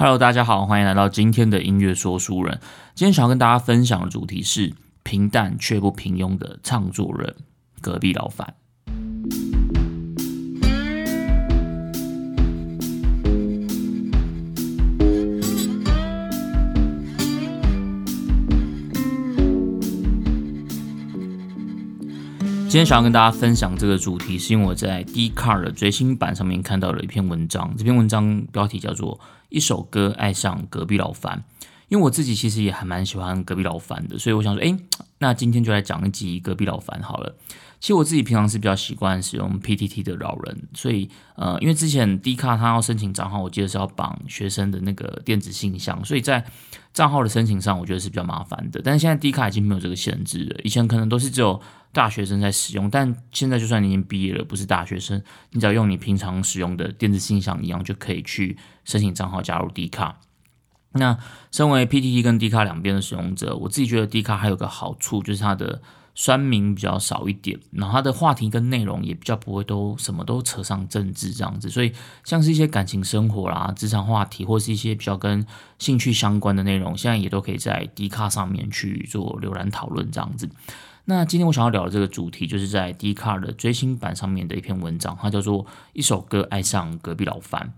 Hello，大家好，欢迎来到今天的音乐说书人。今天想要跟大家分享的主题是平淡却不平庸的唱作人——隔壁老樊。今天想要跟大家分享这个主题，是因为我在 D Car 的最新版上面看到了一篇文章。这篇文章标题叫做《一首歌爱上隔壁老樊》。因为我自己其实也还蛮喜欢隔壁老樊的，所以我想说，哎，那今天就来讲一集隔壁老樊好了。其实我自己平常是比较习惯使用 PTT 的老人，所以呃，因为之前 D 卡他要申请账号，我记得是要绑学生的那个电子信箱，所以在账号的申请上，我觉得是比较麻烦的。但是现在 D 卡已经没有这个限制了，以前可能都是只有大学生在使用，但现在就算你已经毕业了，不是大学生，你只要用你平常使用的电子信箱一样，就可以去申请账号加入 D 卡。那身为 PTT 跟 D 卡两边的使用者，我自己觉得 D 卡还有个好处，就是它的酸民比较少一点，然后它的话题跟内容也比较不会都什么都扯上政治这样子，所以像是一些感情生活啦、职场话题，或是一些比较跟兴趣相关的内容，现在也都可以在 D 卡上面去做浏览讨论这样子。那今天我想要聊的这个主题，就是在 D 卡的追星版上面的一篇文章，它叫做《一首歌爱上隔壁老樊》。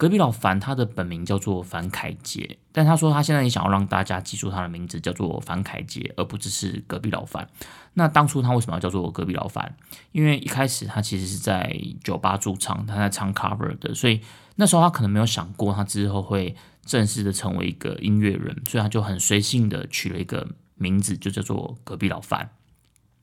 隔壁老樊，他的本名叫做樊凯杰，但他说他现在也想要让大家记住他的名字叫做樊凯杰，而不只是隔壁老樊。那当初他为什么要叫做隔壁老樊？因为一开始他其实是在酒吧驻唱，他在唱 cover 的，所以那时候他可能没有想过他之后会正式的成为一个音乐人，所以他就很随性的取了一个名字，就叫做隔壁老樊。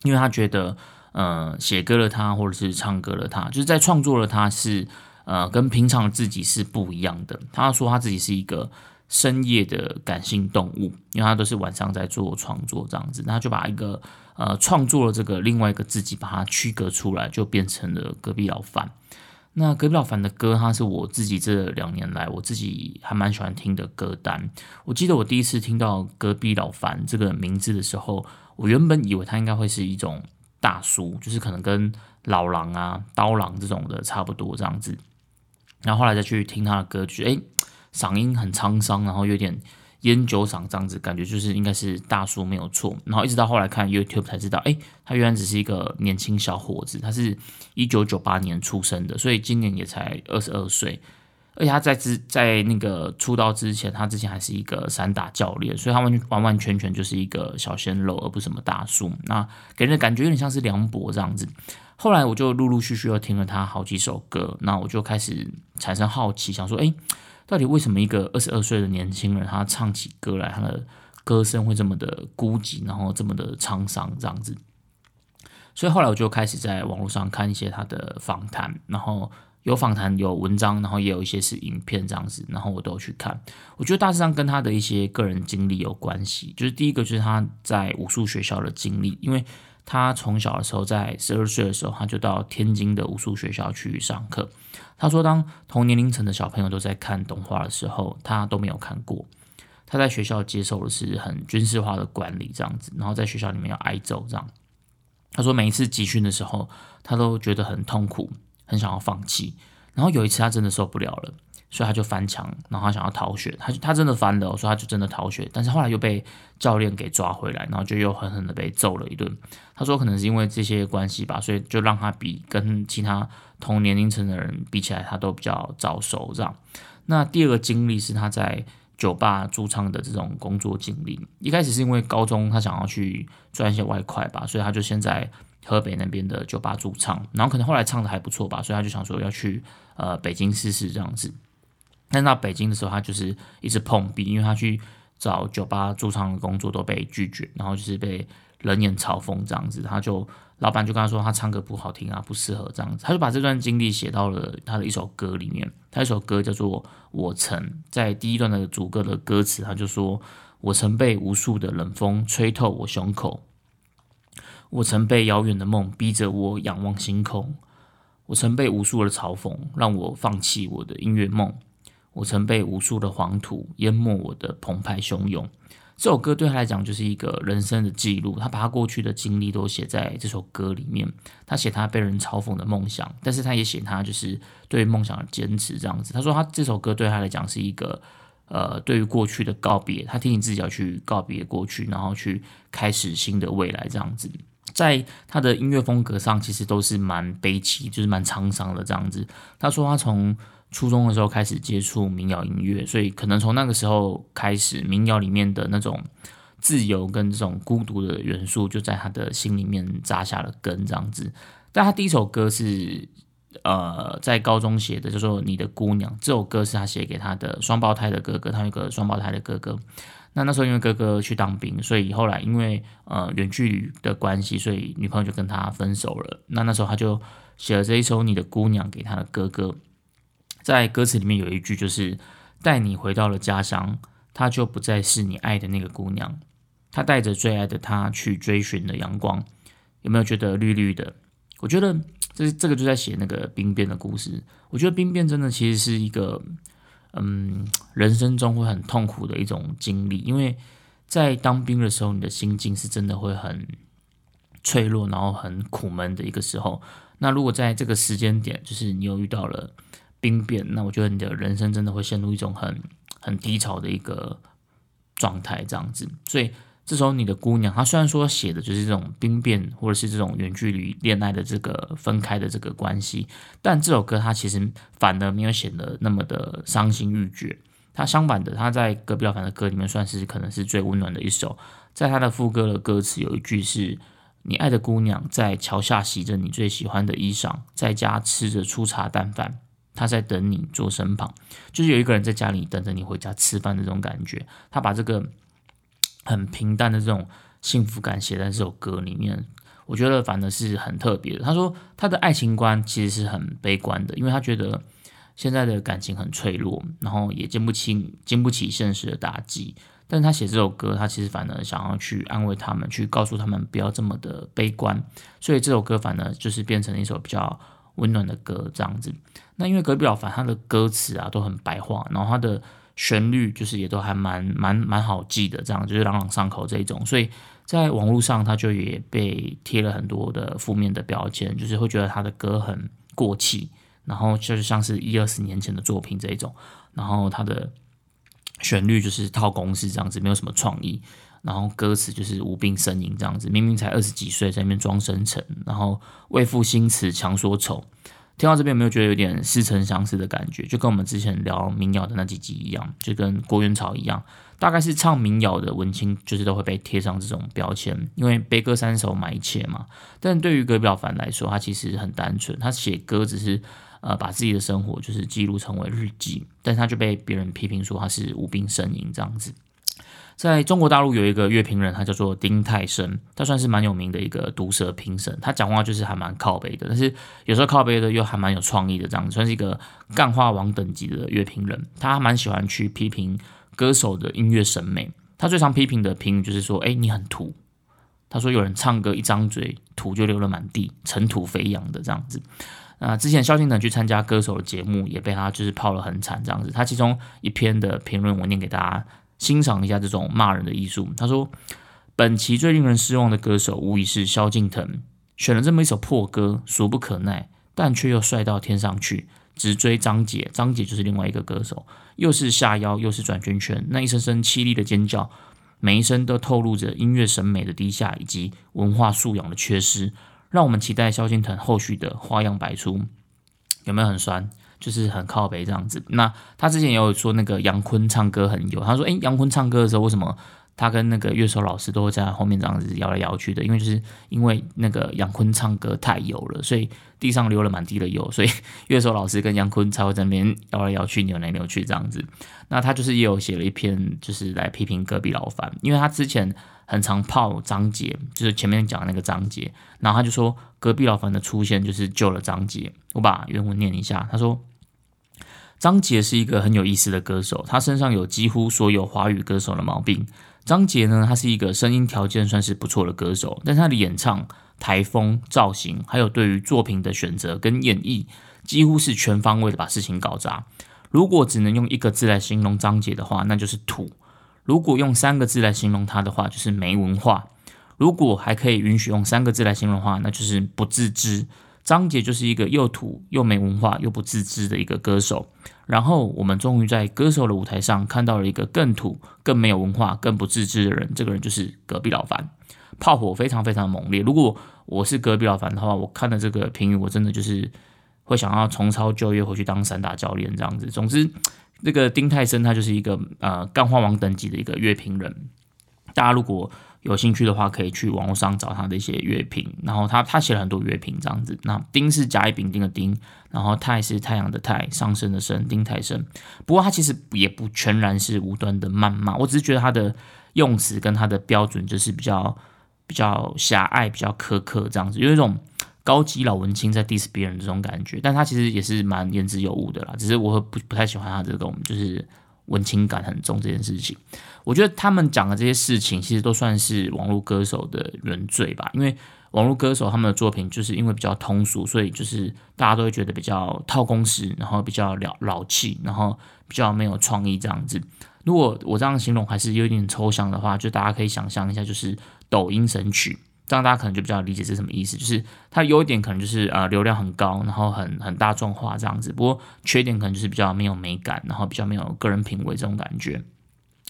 因为他觉得，呃，写歌的他或者是唱歌的他，就是在创作的他是。呃，跟平常自己是不一样的。他说他自己是一个深夜的感性动物，因为他都是晚上在做创作这样子，他就把一个呃创作了这个另外一个自己，把它区隔出来，就变成了隔壁老樊。那隔壁老樊的歌，他是我自己这两年来我自己还蛮喜欢听的歌单。我记得我第一次听到隔壁老樊这个名字的时候，我原本以为他应该会是一种大叔，就是可能跟老狼啊、刀郎这种的差不多这样子。然后后来再去听他的歌曲，哎，嗓音很沧桑，然后有点烟酒嗓这样子，感觉就是应该是大叔没有错。然后一直到后来看 YouTube 才知道，哎，他原来只是一个年轻小伙子，他是一九九八年出生的，所以今年也才二十二岁。而且他在之在那个出道之前，他之前还是一个散打教练，所以他完完完全全就是一个小鲜肉，而不是什么大叔。那给人的感觉有点像是梁博这样子。后来我就陆陆续续又听了他好几首歌，那我就开始产生好奇，想说，哎，到底为什么一个二十二岁的年轻人，他唱起歌来，他的歌声会这么的孤寂，然后这么的沧桑这样子？所以后来我就开始在网络上看一些他的访谈，然后有访谈有文章，然后也有一些是影片这样子，然后我都去看。我觉得大致上跟他的一些个人经历有关系，就是第一个就是他在武术学校的经历，因为。他从小的时候，在十二岁的时候，他就到天津的武术学校去上课。他说，当同年龄层的小朋友都在看动画的时候，他都没有看过。他在学校接受的是很军事化的管理，这样子，然后在学校里面要挨揍，这样。他说，每一次集训的时候，他都觉得很痛苦，很想要放弃。然后有一次，他真的受不了了。所以他就翻墙，然后他想要逃学，他他真的翻了，所以他就真的逃学，但是后来又被教练给抓回来，然后就又狠狠的被揍了一顿。他说可能是因为这些关系吧，所以就让他比跟其他同年龄层的人比起来，他都比较早熟这样。那第二个经历是他在酒吧驻唱的这种工作经历，一开始是因为高中他想要去赚一些外快吧，所以他就先在河北那边的酒吧驻唱，然后可能后来唱的还不错吧，所以他就想说要去呃北京试试这样子。但到北京的时候，他就是一直碰壁，因为他去找酒吧驻唱的工作都被拒绝，然后就是被冷眼嘲讽这样子。他就老板就跟他说，他唱歌不好听啊，不适合这样子。他就把这段经历写到了他的一首歌里面。他一首歌叫做《我曾》，在第一段的主歌的歌词，他就说：“我曾被无数的冷风吹透我胸口，我曾被遥远的梦逼着我仰望星空，我曾被无数的嘲讽让我放弃我的音乐梦。”我曾被无数的黄土淹没，我的澎湃汹涌。这首歌对他来讲就是一个人生的记录，他把他过去的经历都写在这首歌里面。他写他被人嘲讽的梦想，但是他也写他就是对梦想的坚持这样子。他说他这首歌对他来讲是一个呃，对于过去的告别，他提醒自己要去告别过去，然后去开始新的未来，这样子。在他的音乐风格上，其实都是蛮悲戚，就是蛮沧桑的这样子。他说他从初中的时候开始接触民谣音乐，所以可能从那个时候开始，民谣里面的那种自由跟这种孤独的元素，就在他的心里面扎下了根，这样子。但他第一首歌是呃在高中写的，就说你的姑娘这首歌是他写给他的双胞胎的哥哥，他有个双胞胎的哥哥。那那时候因为哥哥去当兵，所以后来因为呃远距离的关系，所以女朋友就跟他分手了。那那时候他就写了这一首《你的姑娘》给他的哥哥，在歌词里面有一句就是带你回到了家乡，她就不再是你爱的那个姑娘，她带着最爱的他去追寻了阳光。有没有觉得绿绿的？我觉得这这个就在写那个兵变的故事。我觉得兵变真的其实是一个。嗯，人生中会很痛苦的一种经历，因为在当兵的时候，你的心境是真的会很脆弱，然后很苦闷的一个时候。那如果在这个时间点，就是你又遇到了兵变，那我觉得你的人生真的会陷入一种很很低潮的一个状态，这样子。所以。这时候，你的姑娘，她虽然说写的就是这种兵变，或者是这种远距离恋爱的这个分开的这个关系，但这首歌它其实反而没有显得那么的伤心欲绝。它相反的，它在隔壁老樊的歌里面算是可能是最温暖的一首。在他的副歌的歌词有一句是：“你爱的姑娘在桥下洗着你最喜欢的衣裳，在家吃着粗茶淡饭，她在等你坐身旁。”就是有一个人在家里等着你回家吃饭的这种感觉。他把这个。很平淡的这种幸福感写在这首歌里面，我觉得反而是很特别的。他说他的爱情观其实是很悲观的，因为他觉得现在的感情很脆弱，然后也经不起经不起现实的打击。但是他写这首歌，他其实反而想要去安慰他们，去告诉他们不要这么的悲观。所以这首歌反而就是变成了一首比较温暖的歌这样子。那因为隔壁老樊他的歌词啊都很白话，然后他的。旋律就是也都还蛮蛮蛮好记的，这样就是朗朗上口这一种，所以在网络上他就也被贴了很多的负面的标签，就是会觉得他的歌很过气，然后就是像是一二十年前的作品这一种，然后他的旋律就是套公式这样子，没有什么创意，然后歌词就是无病呻吟这样子，明明才二十几岁在那边装深沉，然后为赋新词强说愁。听到这边有没有觉得有点似曾相识的感觉？就跟我们之前聊民谣的那几集一样，就跟郭元草一样，大概是唱民谣的文青，就是都会被贴上这种标签，因为悲歌三首买一切嘛。但对于葛表凡来说，他其实很单纯，他写歌只是呃把自己的生活就是记录成为日记，但他就被别人批评说他是无病呻吟这样子。在中国大陆有一个乐评人，他叫做丁太升，他算是蛮有名的一个毒舌评审。他讲话就是还蛮靠背的，但是有时候靠背的又还蛮有创意的，这样算是一个干话王等级的乐评人。他蛮喜欢去批评歌手的音乐审美。他最常批评的评语就是说：“哎，你很土。”他说：“有人唱歌一张嘴，土就流了满地，尘土飞扬的这样子。”那之前萧敬腾去参加歌手的节目，也被他就是泡了很惨这样子。他其中一篇的评论，我念给大家。欣赏一下这种骂人的艺术。他说：“本期最令人失望的歌手，无疑是萧敬腾，选了这么一首破歌，俗不可耐，但却又帅到天上去。直追张杰，张杰就是另外一个歌手，又是下腰，又是转圈圈，那一声声凄厉的尖叫，每一声都透露着音乐审美的低下以及文化素养的缺失。让我们期待萧敬腾后续的花样百出。有没有很酸？”就是很靠北这样子。那他之前也有说那个杨坤唱歌很油，他说：“诶，杨坤唱歌的时候，为什么他跟那个乐手老师都会在后面这样子摇来摇去的？因为就是因为那个杨坤唱歌太油了，所以地上流了满地的油，所以 乐手老师跟杨坤才会在那边摇来摇去、扭来扭去这样子。那他就是也有写了一篇，就是来批评隔壁老樊，因为他之前很常泡张杰，就是前面讲的那个张杰，然后他就说隔壁老樊的出现就是救了张杰。我把原文念一下，他说。张杰是一个很有意思的歌手，他身上有几乎所有华语歌手的毛病。张杰呢，他是一个声音条件算是不错的歌手，但他的演唱、台风、造型，还有对于作品的选择跟演绎，几乎是全方位的把事情搞砸。如果只能用一个字来形容张杰的话，那就是土；如果用三个字来形容他的话，就是没文化；如果还可以允许用三个字来形容的话，那就是不自知。张杰就是一个又土又没文化又不自知的一个歌手，然后我们终于在歌手的舞台上看到了一个更土、更没有文化、更不自知的人。这个人就是隔壁老樊，炮火非常非常猛烈。如果我是隔壁老樊的话，我看了这个评语，我真的就是会想要重操旧业，回去当散打教练这样子。总之，这个丁泰森他就是一个呃干花王等级的一个乐评人。大家如果有兴趣的话，可以去网络上找他的一些乐评，然后他他写了很多乐评这样子。那丁是甲乙丙丁的丁，然后泰是太阳的泰，上升的升，丁泰升。不过他其实也不全然是无端的谩骂，我只是觉得他的用词跟他的标准就是比较比较狭隘，比较苛刻这样子，有一种高级老文青在 diss 别人这种感觉。但他其实也是蛮言之有物的啦，只是我不不太喜欢他这种就是。文情感很重这件事情，我觉得他们讲的这些事情，其实都算是网络歌手的原罪吧。因为网络歌手他们的作品，就是因为比较通俗，所以就是大家都会觉得比较套公式，然后比较老老气，然后比较没有创意这样子。如果我这样形容还是有点抽象的话，就大家可以想象一下，就是抖音神曲。这样大家可能就比较理解是什么意思，就是它优点可能就是呃流量很高，然后很很大众化这样子。不过缺点可能就是比较没有美感，然后比较没有个人品味这种感觉。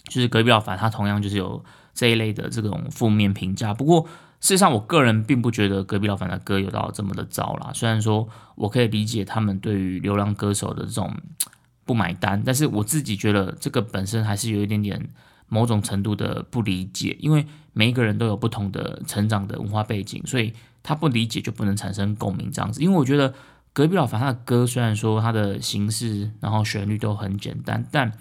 就是隔壁老樊他同样就是有这一类的这种负面评价。不过事实上，我个人并不觉得隔壁老樊的歌有到这么的糟啦。虽然说我可以理解他们对于流量歌手的这种不买单，但是我自己觉得这个本身还是有一点点。某种程度的不理解，因为每一个人都有不同的成长的文化背景，所以他不理解就不能产生共鸣这样子。因为我觉得隔壁老樊他的歌虽然说他的形式然后旋律都很简单，但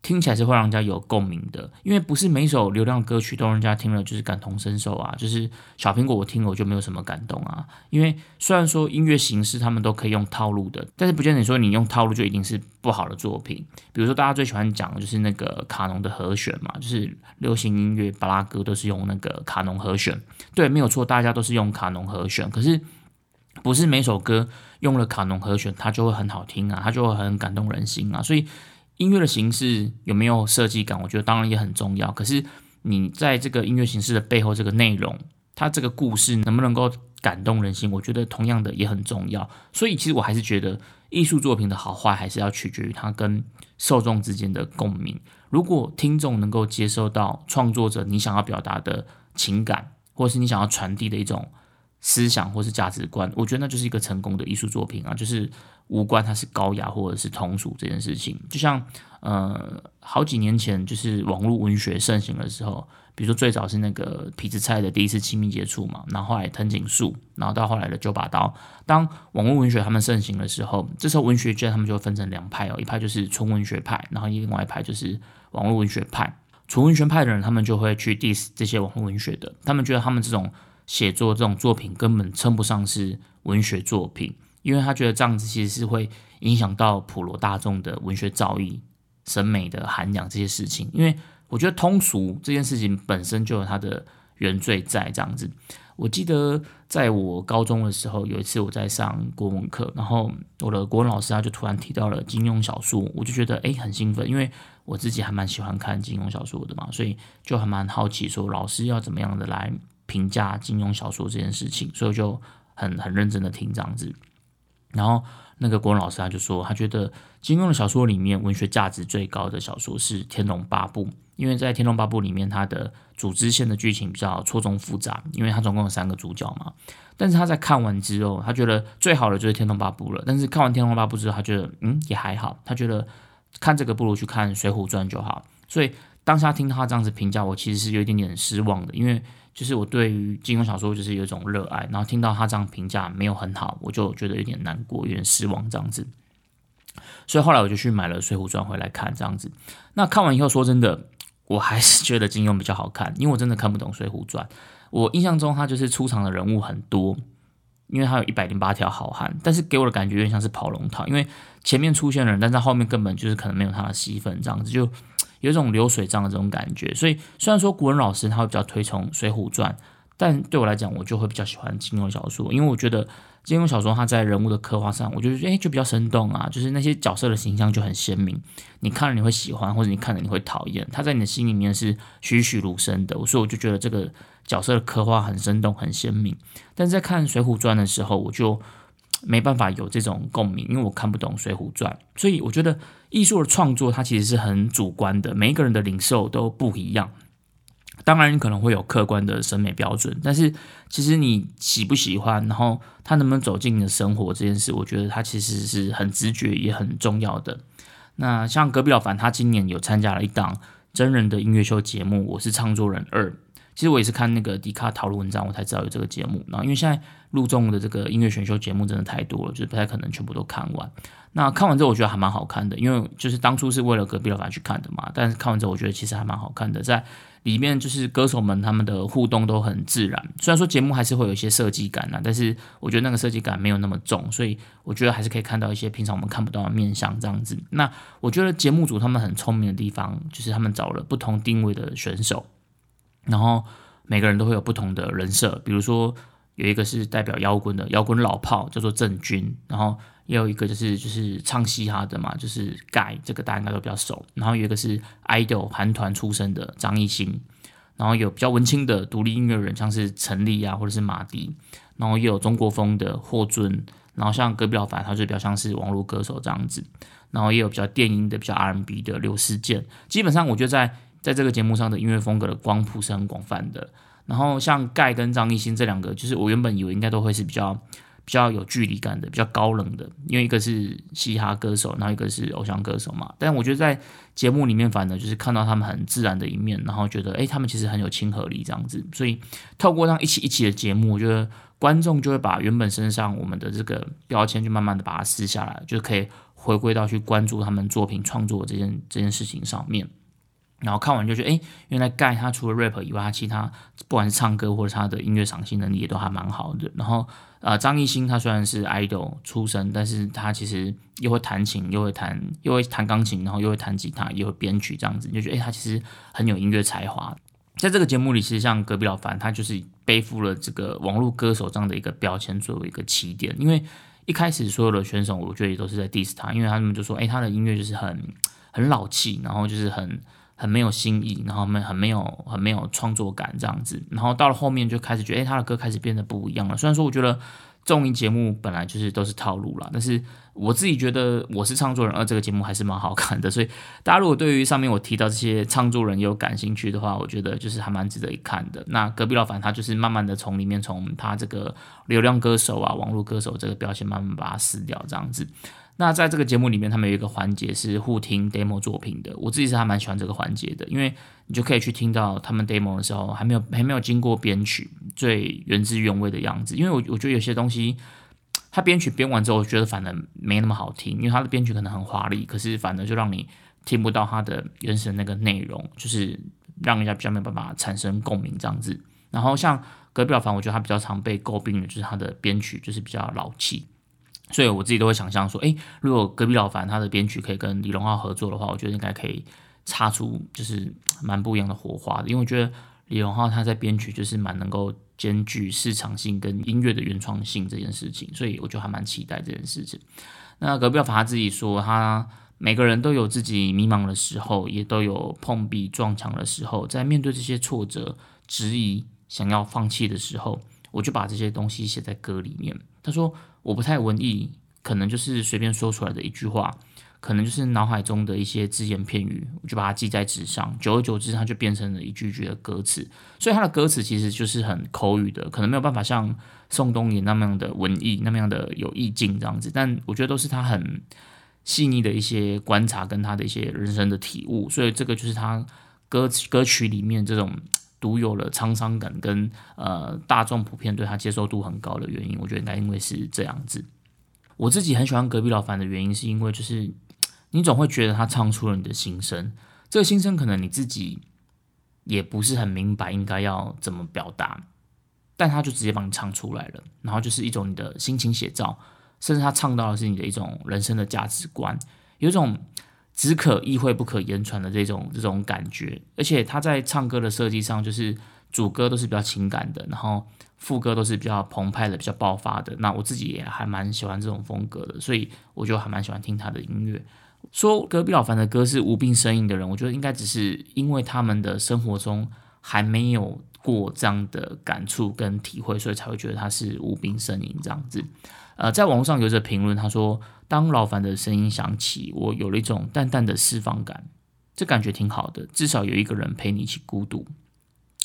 听起来是会让人家有共鸣的，因为不是每首流量歌曲都让人家听了就是感同身受啊。就是小苹果我听了我就没有什么感动啊。因为虽然说音乐形式他们都可以用套路的，但是不见得说你用套路就一定是不好的作品。比如说大家最喜欢讲的就是那个卡农的和弦嘛，就是流行音乐巴拉歌都是用那个卡农和弦，对，没有错，大家都是用卡农和弦。可是不是每首歌用了卡农和弦它就会很好听啊，它就会很感动人心啊，所以。音乐的形式有没有设计感？我觉得当然也很重要。可是你在这个音乐形式的背后，这个内容，它这个故事能不能够感动人心？我觉得同样的也很重要。所以其实我还是觉得艺术作品的好坏，还是要取决于它跟受众之间的共鸣。如果听众能够接受到创作者你想要表达的情感，或是你想要传递的一种思想或是价值观，我觉得那就是一个成功的艺术作品啊！就是。无关它是高雅或者是通俗这件事情，就像呃好几年前就是网络文学盛行的时候，比如说最早是那个痞子蔡的第一次亲密接触嘛，然后后来藤井树，然后到后来的九把刀。当网络文学他们盛行的时候，这时候文学界他们就会分成两派哦，一派就是纯文学派，然后另外一派就是网络文学派。纯文学派的人他们就会去 diss 这些网络文学的，他们觉得他们这种写作这种作品根本称不上是文学作品。因为他觉得这样子其实是会影响到普罗大众的文学造诣、审美的涵养这些事情。因为我觉得通俗这件事情本身就有它的原罪在这样子。我记得在我高中的时候，有一次我在上国文课，然后我的国文老师他就突然提到了金庸小说，我就觉得诶很兴奋，因为我自己还蛮喜欢看金庸小说的嘛，所以就还蛮好奇说老师要怎么样的来评价金庸小说这件事情，所以就很很认真的听这样子。然后那个国文老师他就说，他觉得金庸的小说里面文学价值最高的小说是《天龙八部》，因为在《天龙八部》里面，它的主支线的剧情比较错综复杂，因为它总共有三个主角嘛。但是他在看完之后，他觉得最好的就是《天龙八部》了。但是看完《天龙八部》之后，他觉得嗯也还好，他觉得看这个不如去看《水浒传》就好。所以当下听他这样子评价，我其实是有一点点失望的，因为。就是我对于金庸小说就是有一种热爱，然后听到他这样评价没有很好，我就觉得有点难过，有点失望这样子。所以后来我就去买了《水浒传》回来看这样子。那看完以后，说真的，我还是觉得金庸比较好看，因为我真的看不懂《水浒传》。我印象中他就是出场的人物很多，因为他有一百零八条好汉，但是给我的感觉有点像是跑龙套，因为前面出现的人，但在后面根本就是可能没有他的戏份这样子就。有一种流水账的这种感觉，所以虽然说古文老师他会比较推崇《水浒传》，但对我来讲，我就会比较喜欢金庸小说，因为我觉得金庸小说他在人物的刻画上，我觉得诶就比较生动啊，就是那些角色的形象就很鲜明，你看了你会喜欢，或者你看了你会讨厌，他在你的心里面是栩栩如生的，所以我就觉得这个角色的刻画很生动、很鲜明。但是在看《水浒传》的时候，我就没办法有这种共鸣，因为我看不懂《水浒传》，所以我觉得艺术的创作它其实是很主观的，每一个人的领受都不一样。当然，你可能会有客观的审美标准，但是其实你喜不喜欢，然后他能不能走进你的生活这件事，我觉得他其实是很直觉也很重要的。那像隔壁老樊，他今年有参加了一档真人的音乐秀节目，我是唱作人二。其实我也是看那个迪卡讨论文章，我才知道有这个节目。然后因为现在录中的这个音乐选秀节目真的太多了，就是不太可能全部都看完。那看完之后，我觉得还蛮好看的，因为就是当初是为了隔壁老板去看的嘛。但是看完之后，我觉得其实还蛮好看的，在里面就是歌手们他们的互动都很自然。虽然说节目还是会有一些设计感啊，但是我觉得那个设计感没有那么重，所以我觉得还是可以看到一些平常我们看不到的面相这样子。那我觉得节目组他们很聪明的地方，就是他们找了不同定位的选手，然后。每个人都会有不同的人设，比如说有一个是代表摇滚的摇滚老炮，叫做郑钧，然后也有一个就是就是唱嘻哈的嘛，就是盖，这个大家应该都比较熟。然后有一个是 idol 韩团出身的张艺兴，然后有比较文青的独立音乐人，像是陈粒啊或者是马迪，然后也有中国风的霍尊，然后像隔壁老樊，他就比较像是网络歌手这样子，然后也有比较电音的、比较 R&B 的刘思健。基本上我觉得在在这个节目上的音乐风格的光谱是很广泛的，然后像盖跟张艺兴这两个，就是我原本以为应该都会是比较比较有距离感的、比较高冷的，因为一个是嘻哈歌手，然后一个是偶像歌手嘛。但我觉得在节目里面，反而就是看到他们很自然的一面，然后觉得哎，他们其实很有亲和力这样子。所以透过这样一起一起的节目，我觉得观众就会把原本身上我们的这个标签，就慢慢的把它撕下来，就可以回归到去关注他们作品创作这件这件事情上面。然后看完就觉得，哎，原来盖他除了 rap 以外，他其他不管是唱歌或者他的音乐赏析能力也都还蛮好的。然后，呃，张艺兴他虽然是 idol 出身，但是他其实又会弹琴，又会弹，又会弹钢琴，然后又会弹吉他，又会编曲，这样子就觉得，哎，他其实很有音乐才华。在这个节目里，其实像隔壁老樊，他就是背负了这个网络歌手这样的一个标签作为一个起点。因为一开始所有的选手，我觉得也都是在 diss 他，因为他们就说，哎，他的音乐就是很很老气，然后就是很。很没有新意，然后没很没有很没有创作感这样子，然后到了后面就开始觉得，哎，他的歌开始变得不一样了。虽然说我觉得综艺节目本来就是都是套路啦，但是我自己觉得我是唱作人二这个节目还是蛮好看的。所以大家如果对于上面我提到这些唱作人有感兴趣的话，我觉得就是还蛮值得一看的。那隔壁老樊他就是慢慢的从里面从他这个流量歌手啊、网络歌手这个标签慢慢把它撕掉这样子。那在这个节目里面，他们有一个环节是互听 demo 作品的，我自己是还蛮喜欢这个环节的，因为你就可以去听到他们 demo 的时候还没有还没有经过编曲最原汁原味的样子。因为我我觉得有些东西，他编曲编完之后，我觉得反而没那么好听，因为他的编曲可能很华丽，可是反而就让你听不到他的原始那个内容，就是让人家比较没有办法产生共鸣这样子。然后像隔壁老樊，我觉得他比较常被诟病的就是他的编曲就是比较老气。所以我自己都会想象说，诶，如果隔壁老樊他的编曲可以跟李荣浩合作的话，我觉得应该可以擦出就是蛮不一样的火花的。因为我觉得李荣浩他在编曲就是蛮能够兼具市场性跟音乐的原创性这件事情，所以我就还蛮期待这件事情。那隔壁老樊他自己说，他每个人都有自己迷茫的时候，也都有碰壁撞墙的时候，在面对这些挫折、质疑、想要放弃的时候，我就把这些东西写在歌里面。他说。我不太文艺，可能就是随便说出来的一句话，可能就是脑海中的一些只言片语，我就把它记在纸上，久而久之，它就变成了一句句的歌词。所以它的歌词其实就是很口语的，可能没有办法像宋冬野那么样的文艺，那么样的有意境这样子。但我觉得都是他很细腻的一些观察跟他的一些人生的体悟。所以这个就是他歌歌曲里面这种。独有了沧桑感跟呃大众普遍对他接受度很高的原因，我觉得应该因为是这样子。我自己很喜欢隔壁老樊的原因，是因为就是你总会觉得他唱出了你的心声，这个心声可能你自己也不是很明白应该要怎么表达，但他就直接帮你唱出来了，然后就是一种你的心情写照，甚至他唱到的是你的一种人生的价值观，有一种。只可意会不可言传的这种这种感觉，而且他在唱歌的设计上，就是主歌都是比较情感的，然后副歌都是比较澎湃的、比较爆发的。那我自己也还蛮喜欢这种风格的，所以我就还蛮喜欢听他的音乐。说隔壁老樊的歌是无病呻吟的人，我觉得应该只是因为他们的生活中还没有过这样的感触跟体会，所以才会觉得他是无病呻吟这样子。呃，在网络上有着评论，他说：“当老樊的声音响起，我有了一种淡淡的释放感，这感觉挺好的，至少有一个人陪你一起孤独。”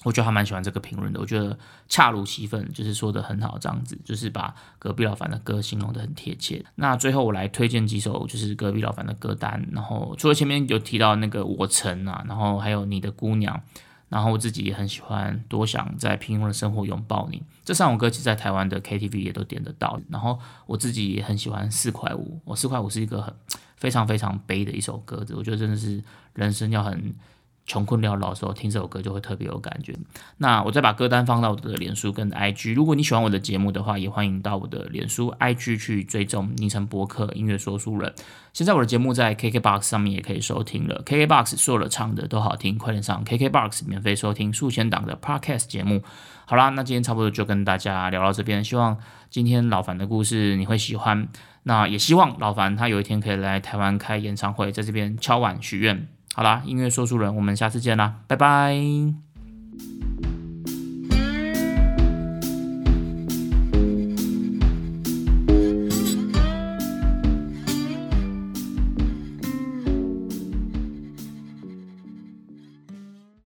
我觉得还蛮喜欢这个评论的，我觉得恰如其分，就是说的很好，这样子就是把隔壁老樊的歌形容的很贴切。那最后我来推荐几首就是隔壁老樊的歌单，然后除了前面有提到那个我曾啊，然后还有你的姑娘，然后我自己也很喜欢多想在平庸的生活拥抱你。这三首歌其实在台湾的 KTV 也都点得到。然后我自己也很喜欢四块五，我四块五是一个很非常非常悲的一首歌子，我觉得真的是人生要很。穷困潦倒的时候听这首歌就会特别有感觉。那我再把歌单放到我的脸书跟 IG。如果你喜欢我的节目的话，也欢迎到我的脸书 IG 去追踪昵称博客音乐说书人。现在我的节目在 KKBOX 上面也可以收听了。KKBOX 所有的唱的都好听，快点上 KKBOX 免费收听数千档的 Podcast 节目。好啦，那今天差不多就跟大家聊到这边。希望今天老樊的故事你会喜欢。那也希望老樊他有一天可以来台湾开演唱会，在这边敲碗许愿。好啦，音乐说书人，我们下次见啦，拜拜。